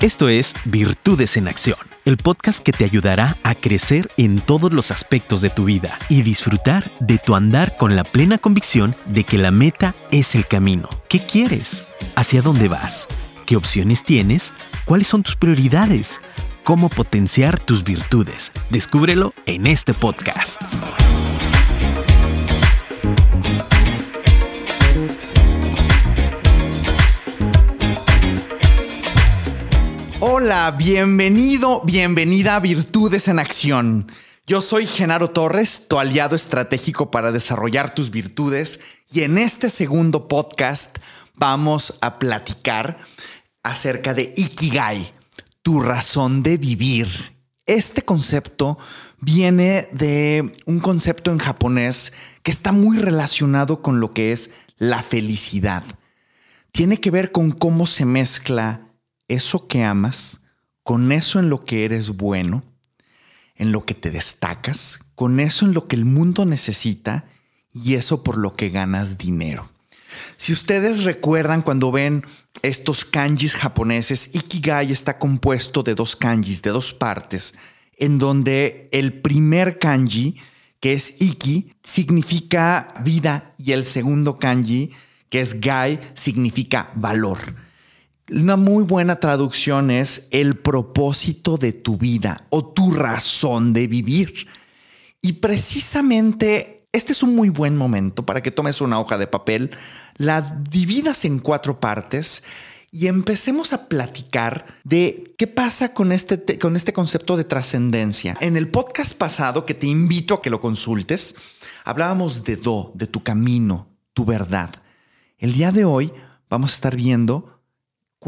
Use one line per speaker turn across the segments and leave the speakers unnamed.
Esto es Virtudes en Acción, el podcast que te ayudará a crecer en todos los aspectos de tu vida y disfrutar de tu andar con la plena convicción de que la meta es el camino. ¿Qué quieres? ¿Hacia dónde vas? ¿Qué opciones tienes? ¿Cuáles son tus prioridades? ¿Cómo potenciar tus virtudes? Descúbrelo en este podcast.
Hola, bienvenido, bienvenida a Virtudes en Acción. Yo soy Genaro Torres, tu aliado estratégico para desarrollar tus virtudes y en este segundo podcast vamos a platicar acerca de Ikigai, tu razón de vivir. Este concepto viene de un concepto en japonés que está muy relacionado con lo que es la felicidad. Tiene que ver con cómo se mezcla eso que amas, con eso en lo que eres bueno, en lo que te destacas, con eso en lo que el mundo necesita y eso por lo que ganas dinero. Si ustedes recuerdan cuando ven estos kanjis japoneses, Ikigai está compuesto de dos kanjis, de dos partes, en donde el primer kanji, que es Iki, significa vida y el segundo kanji, que es Gai, significa valor. Una muy buena traducción es el propósito de tu vida o tu razón de vivir. Y precisamente este es un muy buen momento para que tomes una hoja de papel, la dividas en cuatro partes y empecemos a platicar de qué pasa con este, con este concepto de trascendencia. En el podcast pasado, que te invito a que lo consultes, hablábamos de Do, de tu camino, tu verdad. El día de hoy vamos a estar viendo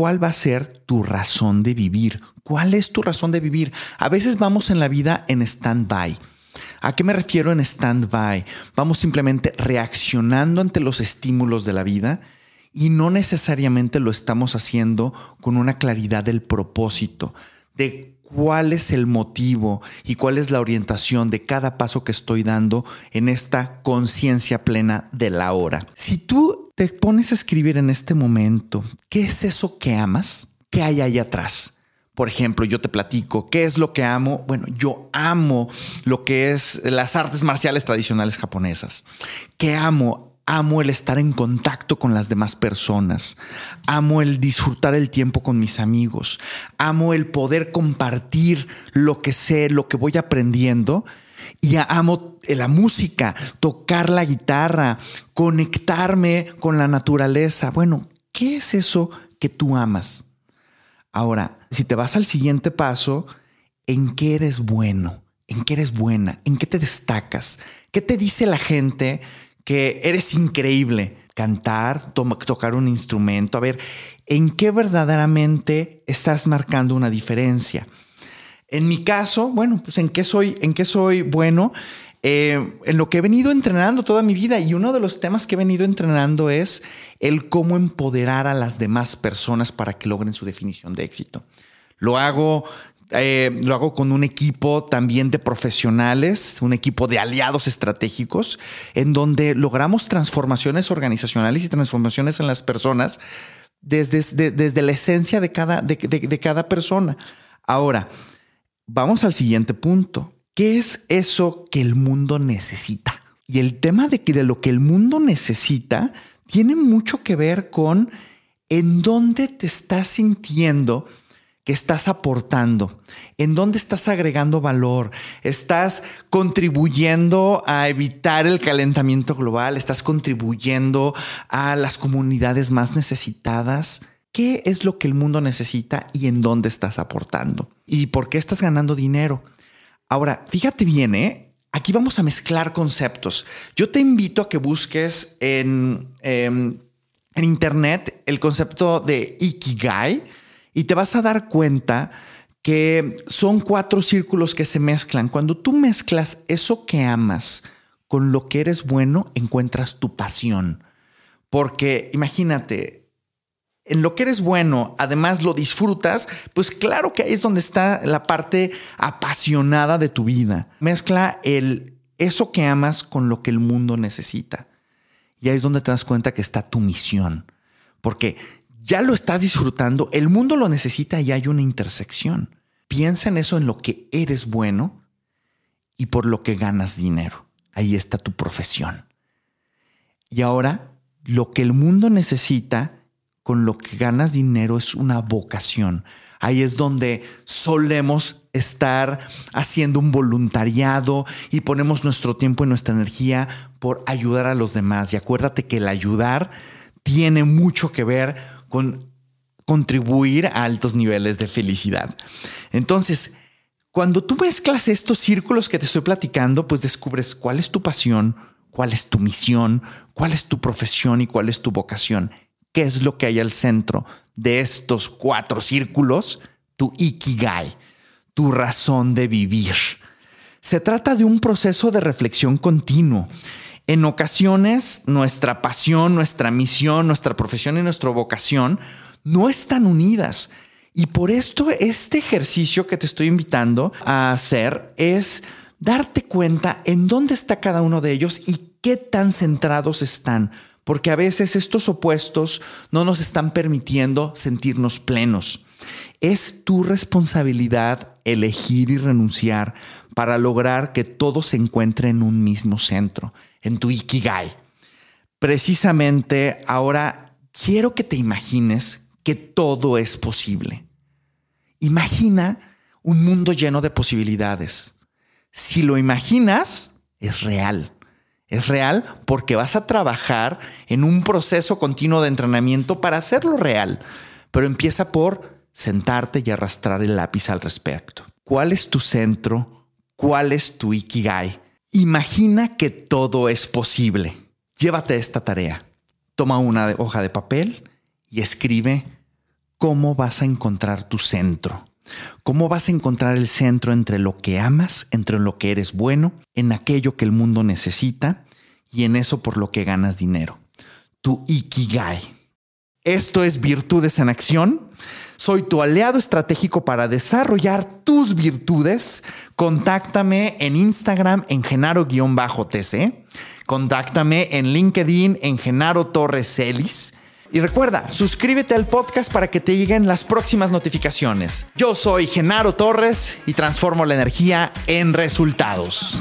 ¿Cuál va a ser tu razón de vivir? ¿Cuál es tu razón de vivir? A veces vamos en la vida en stand-by. ¿A qué me refiero en stand-by? Vamos simplemente reaccionando ante los estímulos de la vida y no necesariamente lo estamos haciendo con una claridad del propósito, de cuál es el motivo y cuál es la orientación de cada paso que estoy dando en esta conciencia plena de la hora. Si tú te pones a escribir en este momento, ¿qué es eso que amas? ¿Qué hay ahí atrás? Por ejemplo, yo te platico, ¿qué es lo que amo? Bueno, yo amo lo que es las artes marciales tradicionales japonesas. ¿Qué amo? Amo el estar en contacto con las demás personas. Amo el disfrutar el tiempo con mis amigos. Amo el poder compartir lo que sé, lo que voy aprendiendo y amo la música, tocar la guitarra, conectarme con la naturaleza. Bueno, ¿qué es eso que tú amas? Ahora, si te vas al siguiente paso, ¿en qué eres bueno? ¿En qué eres buena? ¿En qué te destacas? ¿Qué te dice la gente que eres increíble? Cantar, tocar un instrumento. A ver, ¿en qué verdaderamente estás marcando una diferencia? En mi caso, bueno, pues en qué soy, en qué soy bueno, eh, en lo que he venido entrenando toda mi vida y uno de los temas que he venido entrenando es el cómo empoderar a las demás personas para que logren su definición de éxito. Lo hago eh, lo hago con un equipo también de profesionales, un equipo de aliados estratégicos, en donde logramos transformaciones organizacionales y transformaciones en las personas desde, desde, la esencia de cada, de, de cada persona. Ahora, vamos al siguiente punto. ¿Qué es eso que el mundo necesita? Y el tema de que de lo que el mundo necesita tiene mucho que ver con en dónde te estás sintiendo que estás aportando, en dónde estás agregando valor, estás contribuyendo a evitar el calentamiento global, estás contribuyendo a las comunidades más necesitadas qué es lo que el mundo necesita y en dónde estás aportando y por qué estás ganando dinero. Ahora, fíjate bien, ¿eh? aquí vamos a mezclar conceptos. Yo te invito a que busques en, em, en internet el concepto de Ikigai y te vas a dar cuenta que son cuatro círculos que se mezclan. Cuando tú mezclas eso que amas con lo que eres bueno, encuentras tu pasión. Porque imagínate, en lo que eres bueno, además lo disfrutas, pues claro que ahí es donde está la parte apasionada de tu vida. Mezcla el eso que amas con lo que el mundo necesita. Y ahí es donde te das cuenta que está tu misión. Porque ya lo estás disfrutando, el mundo lo necesita y hay una intersección. Piensa en eso, en lo que eres bueno y por lo que ganas dinero. Ahí está tu profesión. Y ahora, lo que el mundo necesita con lo que ganas dinero es una vocación. Ahí es donde solemos estar haciendo un voluntariado y ponemos nuestro tiempo y nuestra energía por ayudar a los demás. Y acuérdate que el ayudar tiene mucho que ver con contribuir a altos niveles de felicidad. Entonces, cuando tú mezclas estos círculos que te estoy platicando, pues descubres cuál es tu pasión, cuál es tu misión, cuál es tu profesión y cuál es tu vocación. ¿Qué es lo que hay al centro de estos cuatro círculos? Tu ikigai, tu razón de vivir. Se trata de un proceso de reflexión continuo. En ocasiones, nuestra pasión, nuestra misión, nuestra profesión y nuestra vocación no están unidas. Y por esto este ejercicio que te estoy invitando a hacer es darte cuenta en dónde está cada uno de ellos y qué tan centrados están, porque a veces estos opuestos no nos están permitiendo sentirnos plenos. Es tu responsabilidad elegir y renunciar para lograr que todo se encuentre en un mismo centro, en tu ikigai. Precisamente ahora quiero que te imagines que todo es posible. Imagina un mundo lleno de posibilidades. Si lo imaginas, es real. Es real porque vas a trabajar en un proceso continuo de entrenamiento para hacerlo real. Pero empieza por sentarte y arrastrar el lápiz al respecto. ¿Cuál es tu centro? ¿Cuál es tu ikigai? Imagina que todo es posible. Llévate esta tarea. Toma una hoja de papel y escribe cómo vas a encontrar tu centro. ¿Cómo vas a encontrar el centro entre lo que amas, entre lo que eres bueno, en aquello que el mundo necesita y en eso por lo que ganas dinero? Tu Ikigai. Esto es Virtudes en Acción. Soy tu aliado estratégico para desarrollar tus virtudes. Contáctame en Instagram en Genaro-TC. Contáctame en LinkedIn en Genaro Torres Celis. Y recuerda, suscríbete al podcast para que te lleguen las próximas notificaciones. Yo soy Genaro Torres y transformo la energía en resultados.